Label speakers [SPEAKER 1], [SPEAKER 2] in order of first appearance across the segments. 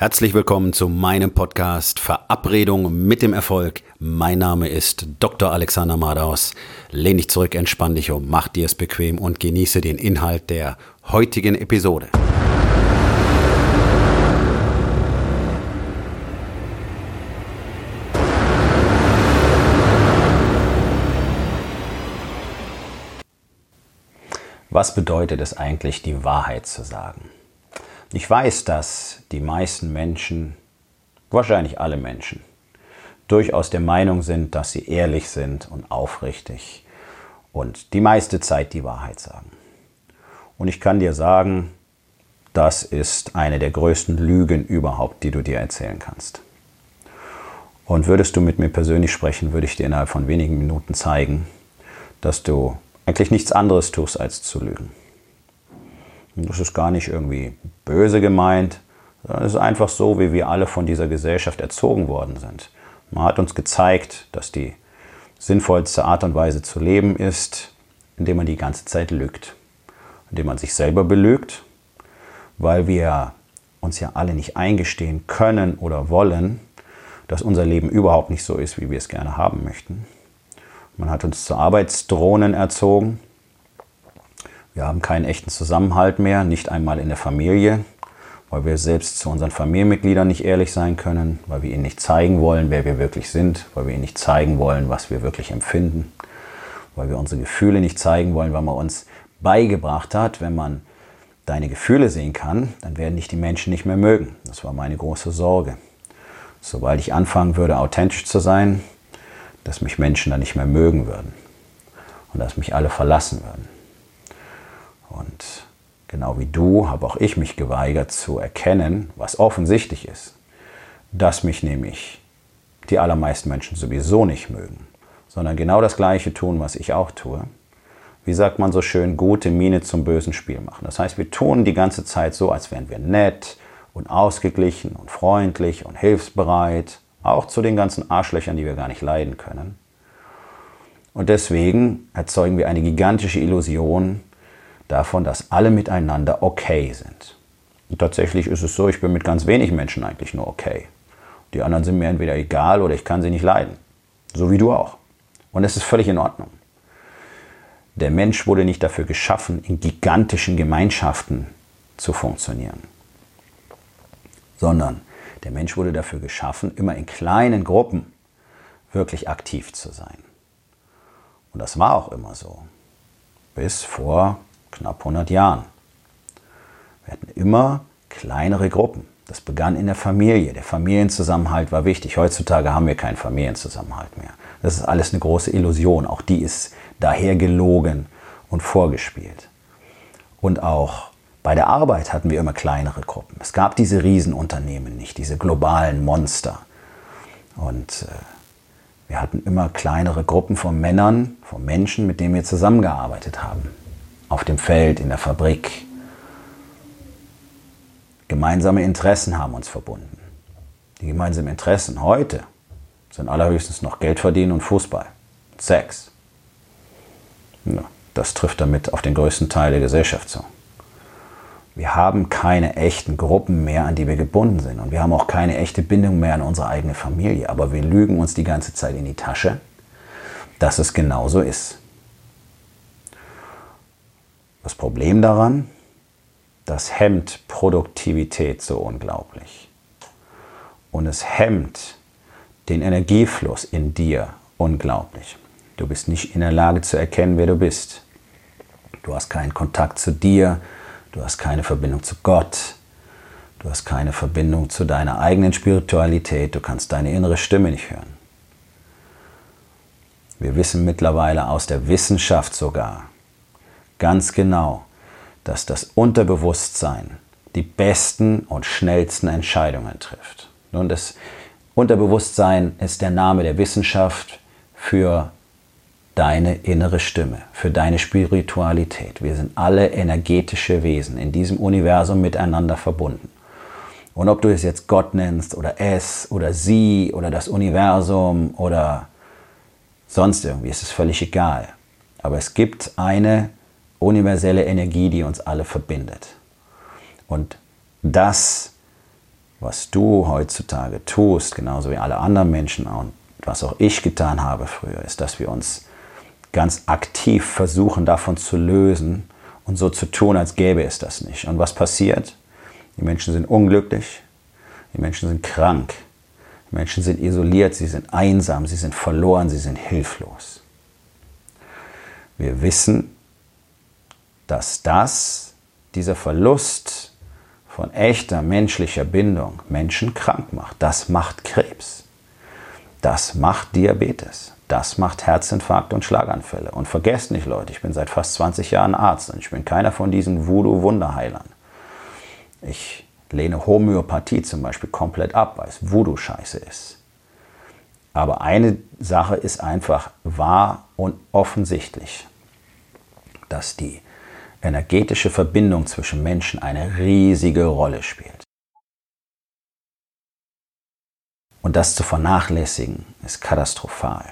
[SPEAKER 1] Herzlich willkommen zu meinem Podcast Verabredung mit dem Erfolg. Mein Name ist Dr. Alexander Madaus. Lehn dich zurück, entspann dich um, mach dir es bequem und genieße den Inhalt der heutigen Episode. Was bedeutet es eigentlich, die Wahrheit zu sagen? Ich weiß, dass die meisten Menschen, wahrscheinlich alle Menschen, durchaus der Meinung sind, dass sie ehrlich sind und aufrichtig und die meiste Zeit die Wahrheit sagen. Und ich kann dir sagen, das ist eine der größten Lügen überhaupt, die du dir erzählen kannst. Und würdest du mit mir persönlich sprechen, würde ich dir innerhalb von wenigen Minuten zeigen, dass du eigentlich nichts anderes tust, als zu lügen. Das ist gar nicht irgendwie böse gemeint, sondern es ist einfach so, wie wir alle von dieser Gesellschaft erzogen worden sind. Man hat uns gezeigt, dass die sinnvollste Art und Weise zu leben ist, indem man die ganze Zeit lügt. Indem man sich selber belügt, weil wir uns ja alle nicht eingestehen können oder wollen, dass unser Leben überhaupt nicht so ist, wie wir es gerne haben möchten. Man hat uns zu Arbeitsdrohnen erzogen, wir haben keinen echten Zusammenhalt mehr, nicht einmal in der Familie, weil wir selbst zu unseren Familienmitgliedern nicht ehrlich sein können, weil wir ihnen nicht zeigen wollen, wer wir wirklich sind, weil wir ihnen nicht zeigen wollen, was wir wirklich empfinden, weil wir unsere Gefühle nicht zeigen wollen, weil man uns beigebracht hat, wenn man deine Gefühle sehen kann, dann werden dich die Menschen nicht mehr mögen. Das war meine große Sorge. Sobald ich anfangen würde, authentisch zu sein, dass mich Menschen dann nicht mehr mögen würden und dass mich alle verlassen würden. Und genau wie du habe auch ich mich geweigert zu erkennen, was offensichtlich ist, dass mich nämlich die allermeisten Menschen sowieso nicht mögen, sondern genau das Gleiche tun, was ich auch tue. Wie sagt man so schön, gute Miene zum bösen Spiel machen. Das heißt, wir tun die ganze Zeit so, als wären wir nett und ausgeglichen und freundlich und hilfsbereit, auch zu den ganzen Arschlöchern, die wir gar nicht leiden können. Und deswegen erzeugen wir eine gigantische Illusion, davon, dass alle miteinander okay sind. Und tatsächlich ist es so, ich bin mit ganz wenig Menschen eigentlich nur okay. Die anderen sind mir entweder egal oder ich kann sie nicht leiden. So wie du auch. Und es ist völlig in Ordnung. Der Mensch wurde nicht dafür geschaffen, in gigantischen Gemeinschaften zu funktionieren, sondern der Mensch wurde dafür geschaffen, immer in kleinen Gruppen wirklich aktiv zu sein. Und das war auch immer so. Bis vor knapp 100 Jahren. Wir hatten immer kleinere Gruppen. Das begann in der Familie. Der Familienzusammenhalt war wichtig. Heutzutage haben wir keinen Familienzusammenhalt mehr. Das ist alles eine große Illusion. Auch die ist daher gelogen und vorgespielt. Und auch bei der Arbeit hatten wir immer kleinere Gruppen. Es gab diese Riesenunternehmen nicht, diese globalen Monster. Und äh, wir hatten immer kleinere Gruppen von Männern, von Menschen, mit denen wir zusammengearbeitet haben auf dem Feld, in der Fabrik. Gemeinsame Interessen haben uns verbunden. Die gemeinsamen Interessen heute sind allerhöchstens noch Geld verdienen und Fußball, Sex. Ja, das trifft damit auf den größten Teil der Gesellschaft zu. Wir haben keine echten Gruppen mehr, an die wir gebunden sind. Und wir haben auch keine echte Bindung mehr an unsere eigene Familie. Aber wir lügen uns die ganze Zeit in die Tasche, dass es genauso ist. Das Problem daran, das hemmt Produktivität so unglaublich. Und es hemmt den Energiefluss in dir unglaublich. Du bist nicht in der Lage zu erkennen, wer du bist. Du hast keinen Kontakt zu dir, du hast keine Verbindung zu Gott, du hast keine Verbindung zu deiner eigenen Spiritualität, du kannst deine innere Stimme nicht hören. Wir wissen mittlerweile aus der Wissenschaft sogar, ganz genau, dass das Unterbewusstsein die besten und schnellsten Entscheidungen trifft. Nun, das Unterbewusstsein ist der Name der Wissenschaft für deine innere Stimme, für deine Spiritualität. Wir sind alle energetische Wesen in diesem Universum miteinander verbunden. Und ob du es jetzt Gott nennst oder es oder sie oder das Universum oder sonst irgendwie, ist es völlig egal. Aber es gibt eine universelle Energie, die uns alle verbindet. Und das was du heutzutage tust, genauso wie alle anderen Menschen und was auch ich getan habe früher, ist, dass wir uns ganz aktiv versuchen, davon zu lösen und so zu tun, als gäbe es das nicht. Und was passiert? Die Menschen sind unglücklich, die Menschen sind krank, die Menschen sind isoliert, sie sind einsam, sie sind verloren, sie sind hilflos. Wir wissen, dass das, dieser Verlust von echter menschlicher Bindung Menschen krank macht. Das macht Krebs. Das macht Diabetes. Das macht Herzinfarkt und Schlaganfälle. Und vergesst nicht, Leute, ich bin seit fast 20 Jahren Arzt und ich bin keiner von diesen Voodoo-Wunderheilern. Ich lehne Homöopathie zum Beispiel komplett ab, weil es Voodoo-Scheiße ist. Aber eine Sache ist einfach wahr und offensichtlich, dass die energetische Verbindung zwischen Menschen eine riesige Rolle spielt. Und das zu vernachlässigen ist katastrophal.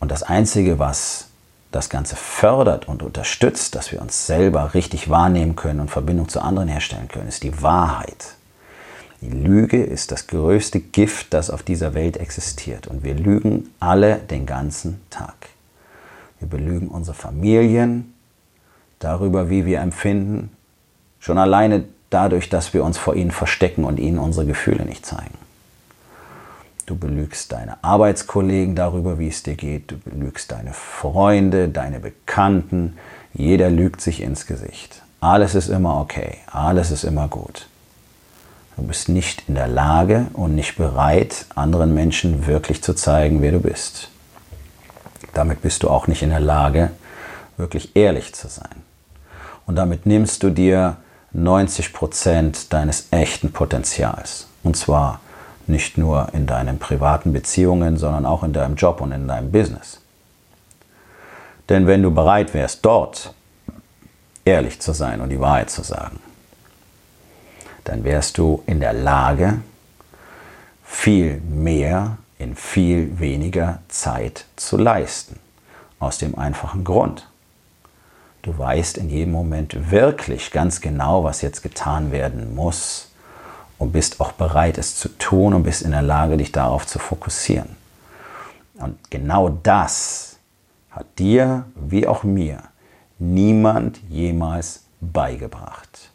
[SPEAKER 1] Und das Einzige, was das Ganze fördert und unterstützt, dass wir uns selber richtig wahrnehmen können und Verbindung zu anderen herstellen können, ist die Wahrheit. Die Lüge ist das größte Gift, das auf dieser Welt existiert. Und wir lügen alle den ganzen Tag. Wir belügen unsere Familien darüber, wie wir empfinden. Schon alleine dadurch, dass wir uns vor ihnen verstecken und ihnen unsere Gefühle nicht zeigen. Du belügst deine Arbeitskollegen darüber, wie es dir geht. Du belügst deine Freunde, deine Bekannten. Jeder lügt sich ins Gesicht. Alles ist immer okay. Alles ist immer gut. Du bist nicht in der Lage und nicht bereit, anderen Menschen wirklich zu zeigen, wer du bist. Damit bist du auch nicht in der Lage, wirklich ehrlich zu sein. Und damit nimmst du dir 90 Prozent deines echten Potenzials. Und zwar nicht nur in deinen privaten Beziehungen, sondern auch in deinem Job und in deinem Business. Denn wenn du bereit wärst, dort ehrlich zu sein und die Wahrheit zu sagen, dann wärst du in der Lage, viel mehr in viel weniger Zeit zu leisten. Aus dem einfachen Grund. Du weißt in jedem Moment wirklich ganz genau, was jetzt getan werden muss, und bist auch bereit, es zu tun und bist in der Lage, dich darauf zu fokussieren. Und genau das hat dir wie auch mir niemand jemals beigebracht.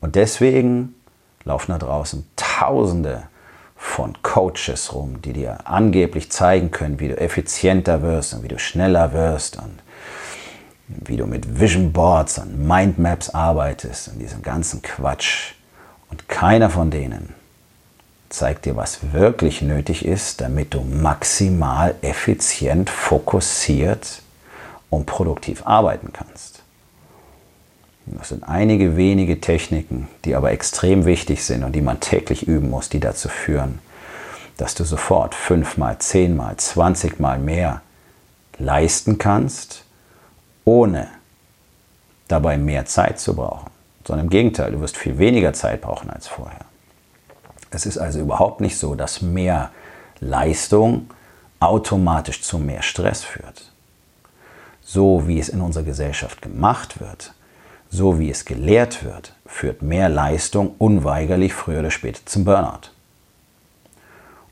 [SPEAKER 1] Und deswegen laufen da draußen Tausende von Coaches rum, die dir angeblich zeigen können, wie du effizienter wirst und wie du schneller wirst und wie du mit Vision Boards und Mindmaps arbeitest und diesem ganzen Quatsch. Und keiner von denen zeigt dir, was wirklich nötig ist, damit du maximal effizient, fokussiert und produktiv arbeiten kannst. Das sind einige wenige Techniken, die aber extrem wichtig sind und die man täglich üben muss, die dazu führen, dass du sofort fünfmal, zehnmal, zwanzigmal mehr leisten kannst, ohne dabei mehr Zeit zu brauchen sondern im Gegenteil, du wirst viel weniger Zeit brauchen als vorher. Es ist also überhaupt nicht so, dass mehr Leistung automatisch zu mehr Stress führt. So wie es in unserer Gesellschaft gemacht wird, so wie es gelehrt wird, führt mehr Leistung unweigerlich früher oder später zum Burnout.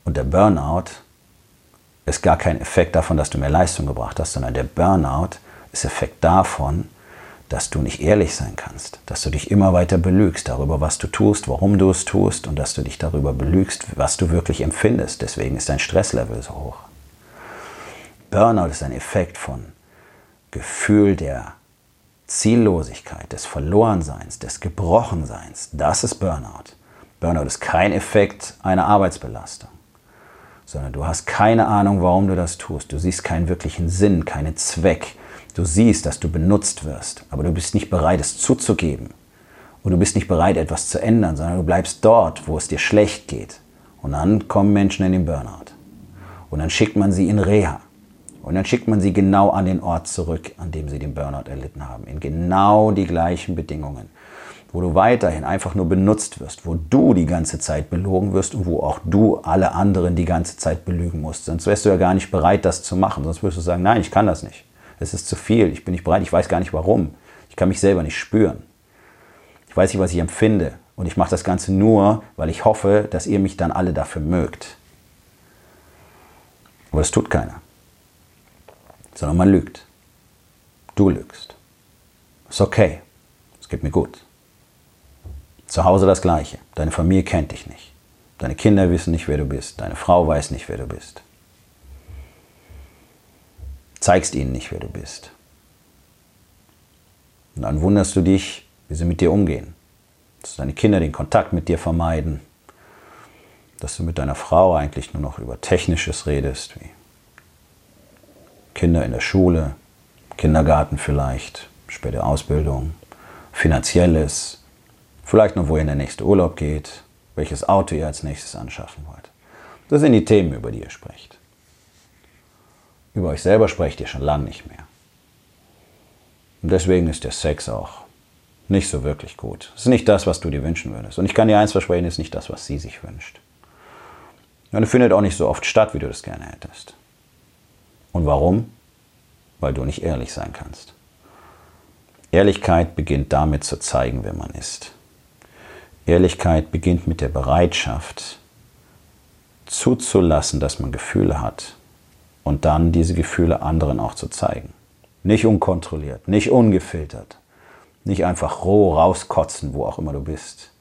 [SPEAKER 1] Und der Burnout ist gar kein Effekt davon, dass du mehr Leistung gebracht hast, sondern der Burnout ist Effekt davon, dass du nicht ehrlich sein kannst, dass du dich immer weiter belügst darüber, was du tust, warum du es tust und dass du dich darüber belügst, was du wirklich empfindest. Deswegen ist dein Stresslevel so hoch. Burnout ist ein Effekt von Gefühl der Ziellosigkeit, des Verlorenseins, des Gebrochenseins. Das ist Burnout. Burnout ist kein Effekt einer Arbeitsbelastung, sondern du hast keine Ahnung, warum du das tust. Du siehst keinen wirklichen Sinn, keinen Zweck Du siehst, dass du benutzt wirst, aber du bist nicht bereit, es zuzugeben. Und du bist nicht bereit, etwas zu ändern, sondern du bleibst dort, wo es dir schlecht geht. Und dann kommen Menschen in den Burnout. Und dann schickt man sie in Reha. Und dann schickt man sie genau an den Ort zurück, an dem sie den Burnout erlitten haben. In genau die gleichen Bedingungen. Wo du weiterhin einfach nur benutzt wirst, wo du die ganze Zeit belogen wirst und wo auch du alle anderen die ganze Zeit belügen musst. Sonst wärst du ja gar nicht bereit, das zu machen. Sonst würdest du sagen, nein, ich kann das nicht es ist zu viel, ich bin nicht bereit, ich weiß gar nicht warum. Ich kann mich selber nicht spüren. Ich weiß nicht, was ich empfinde, Und ich mache das Ganze nur, weil ich hoffe, dass ihr mich dann alle dafür mögt. Aber das tut keiner. Sondern man lügt. Du lügst. Ist okay. Es geht mir gut. Zu Hause das Gleiche. Deine Familie kennt dich nicht. Deine Kinder wissen nicht, wer du bist. Deine Frau weiß nicht, wer du bist. Zeigst ihnen nicht, wer du bist. Und dann wunderst du dich, wie sie mit dir umgehen. Dass deine Kinder den Kontakt mit dir vermeiden. Dass du mit deiner Frau eigentlich nur noch über Technisches redest, wie Kinder in der Schule, Kindergarten vielleicht, später Ausbildung, Finanzielles, vielleicht noch, wohin der nächste Urlaub geht, welches Auto ihr als nächstes anschaffen wollt. Das sind die Themen, über die ihr sprecht. Über euch selber sprecht ihr schon lange nicht mehr. Und deswegen ist der Sex auch nicht so wirklich gut. Es ist nicht das, was du dir wünschen würdest. Und ich kann dir eins versprechen, es ist nicht das, was sie sich wünscht. Und es findet auch nicht so oft statt, wie du das gerne hättest. Und warum? Weil du nicht ehrlich sein kannst. Ehrlichkeit beginnt damit zu zeigen, wer man ist. Ehrlichkeit beginnt mit der Bereitschaft, zuzulassen, dass man Gefühle hat und dann diese Gefühle anderen auch zu zeigen. Nicht unkontrolliert, nicht ungefiltert, nicht einfach roh rauskotzen, wo auch immer du bist.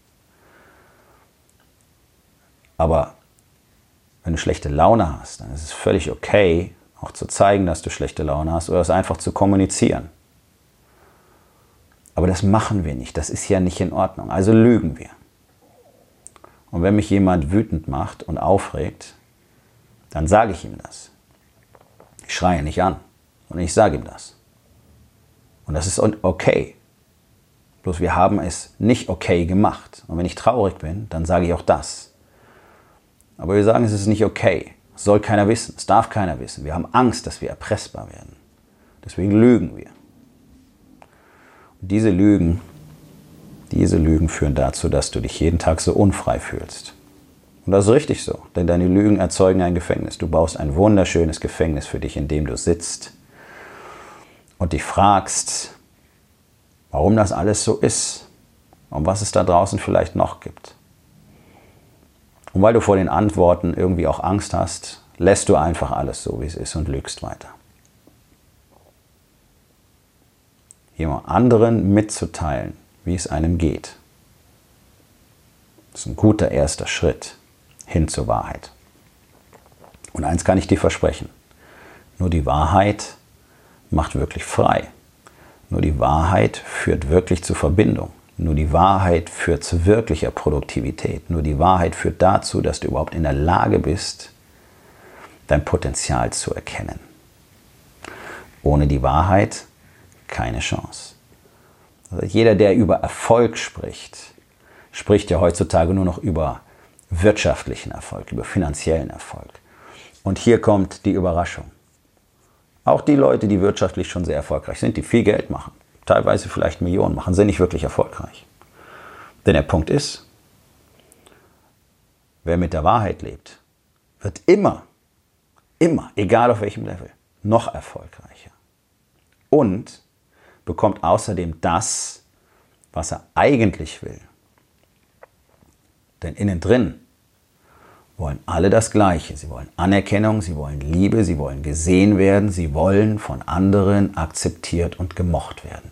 [SPEAKER 1] Aber wenn du schlechte Laune hast, dann ist es völlig okay, auch zu zeigen, dass du schlechte Laune hast oder es einfach zu kommunizieren. Aber das machen wir nicht. Das ist ja nicht in Ordnung. Also lügen wir. Und wenn mich jemand wütend macht und aufregt, dann sage ich ihm das. Ich schreie nicht an, sondern ich sage ihm das. Und das ist okay. Bloß wir haben es nicht okay gemacht. Und wenn ich traurig bin, dann sage ich auch das. Aber wir sagen, es ist nicht okay. Soll keiner wissen. Es darf keiner wissen. Wir haben Angst, dass wir erpressbar werden. Deswegen lügen wir. Diese Lügen, diese Lügen führen dazu, dass du dich jeden Tag so unfrei fühlst. Und das ist richtig so, denn deine Lügen erzeugen ein Gefängnis. Du baust ein wunderschönes Gefängnis für dich, in dem du sitzt und dich fragst, warum das alles so ist und was es da draußen vielleicht noch gibt. Und weil du vor den Antworten irgendwie auch Angst hast, lässt du einfach alles so, wie es ist und lügst weiter. jemand anderen mitzuteilen, wie es einem geht. Ist ein guter erster Schritt hin zur Wahrheit. Und eins kann ich dir versprechen, nur die Wahrheit macht wirklich frei. Nur die Wahrheit führt wirklich zur Verbindung. Nur die Wahrheit führt zu wirklicher Produktivität. Nur die Wahrheit führt dazu, dass du überhaupt in der Lage bist, dein Potenzial zu erkennen. Ohne die Wahrheit keine Chance. Jeder, der über Erfolg spricht, spricht ja heutzutage nur noch über wirtschaftlichen Erfolg, über finanziellen Erfolg. Und hier kommt die Überraschung. Auch die Leute, die wirtschaftlich schon sehr erfolgreich sind, die viel Geld machen, teilweise vielleicht Millionen machen, sind nicht wirklich erfolgreich. Denn der Punkt ist, wer mit der Wahrheit lebt, wird immer, immer, egal auf welchem Level, noch erfolgreicher. Und bekommt außerdem das, was er eigentlich will. Denn innen drin wollen alle das Gleiche. Sie wollen Anerkennung, sie wollen Liebe, sie wollen gesehen werden, sie wollen von anderen akzeptiert und gemocht werden.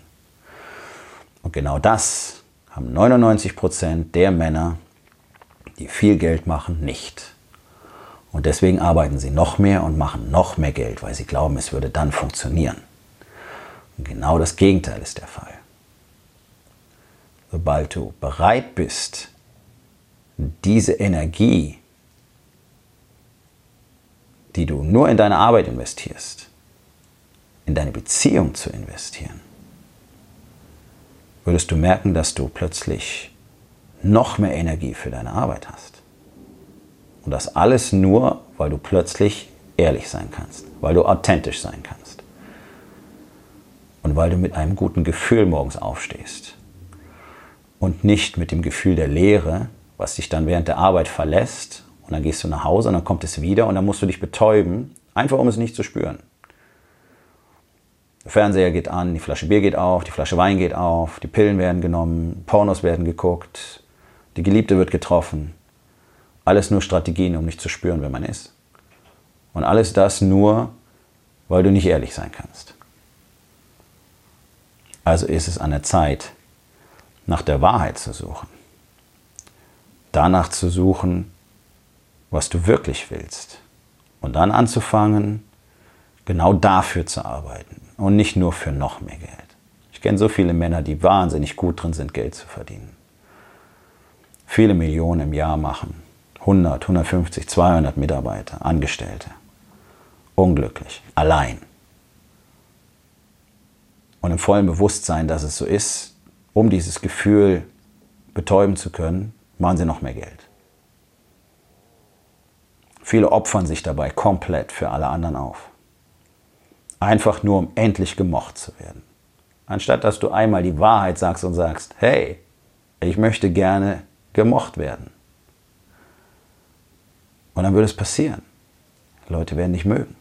[SPEAKER 1] Und genau das haben 99 Prozent der Männer, die viel Geld machen, nicht. Und deswegen arbeiten sie noch mehr und machen noch mehr Geld, weil sie glauben, es würde dann funktionieren. Und genau das Gegenteil ist der Fall. Sobald du bereit bist, diese Energie, die du nur in deine Arbeit investierst, in deine Beziehung zu investieren, würdest du merken, dass du plötzlich noch mehr Energie für deine Arbeit hast. Und das alles nur, weil du plötzlich ehrlich sein kannst, weil du authentisch sein kannst und weil du mit einem guten Gefühl morgens aufstehst und nicht mit dem Gefühl der Leere, was dich dann während der Arbeit verlässt und dann gehst du nach Hause und dann kommt es wieder und dann musst du dich betäuben, einfach um es nicht zu spüren. Der Fernseher geht an, die Flasche Bier geht auf, die Flasche Wein geht auf, die Pillen werden genommen, Pornos werden geguckt Die Geliebte wird getroffen. Alles nur Strategien, um nicht zu spüren, wer man ist. Und alles das nur, weil du nicht ehrlich sein kannst. Also ist es an der Zeit, nach der Wahrheit zu suchen. Danach zu suchen, was du wirklich willst. Und dann anzufangen, genau dafür zu arbeiten und nicht nur für noch mehr Geld. Ich kenne so viele Männer, die wahnsinnig gut drin sind, Geld zu verdienen. Viele Millionen im Jahr machen. 100, 150, 200 Mitarbeiter, Angestellte. Unglücklich, allein. Und im vollen Bewusstsein, dass es so ist, um dieses Gefühl betäuben zu können, machen sie noch mehr Geld. Viele opfern sich dabei komplett für alle anderen auf. Einfach nur, um endlich gemocht zu werden. Anstatt dass du einmal die Wahrheit sagst und sagst, hey, ich möchte gerne gemocht werden. Und dann würde es passieren. Leute werden dich mögen.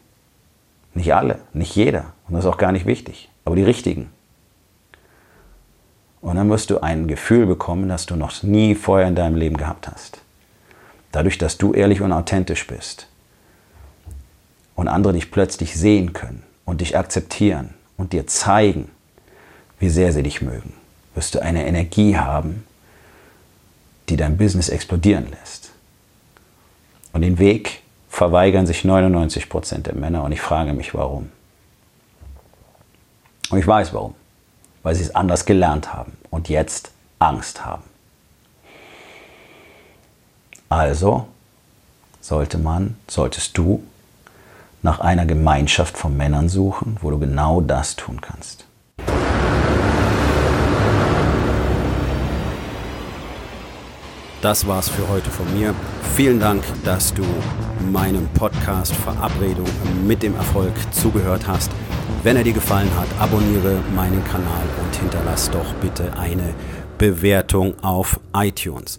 [SPEAKER 1] Nicht alle, nicht jeder. Und das ist auch gar nicht wichtig. Aber die richtigen. Und dann wirst du ein Gefühl bekommen, das du noch nie vorher in deinem Leben gehabt hast. Dadurch, dass du ehrlich und authentisch bist. Und andere dich plötzlich sehen können und dich akzeptieren und dir zeigen, wie sehr sie dich mögen, wirst du eine Energie haben, die dein Business explodieren lässt. Und den Weg verweigern sich 99 Prozent der Männer und ich frage mich, warum. Und ich weiß warum. Weil sie es anders gelernt haben und jetzt Angst haben. Also sollte man, solltest du nach einer Gemeinschaft von Männern suchen, wo du genau das tun kannst.
[SPEAKER 2] Das war's für heute von mir. Vielen Dank, dass du meinem Podcast Verabredung mit dem Erfolg zugehört hast. Wenn er dir gefallen hat, abonniere meinen Kanal und hinterlass doch bitte eine Bewertung auf iTunes.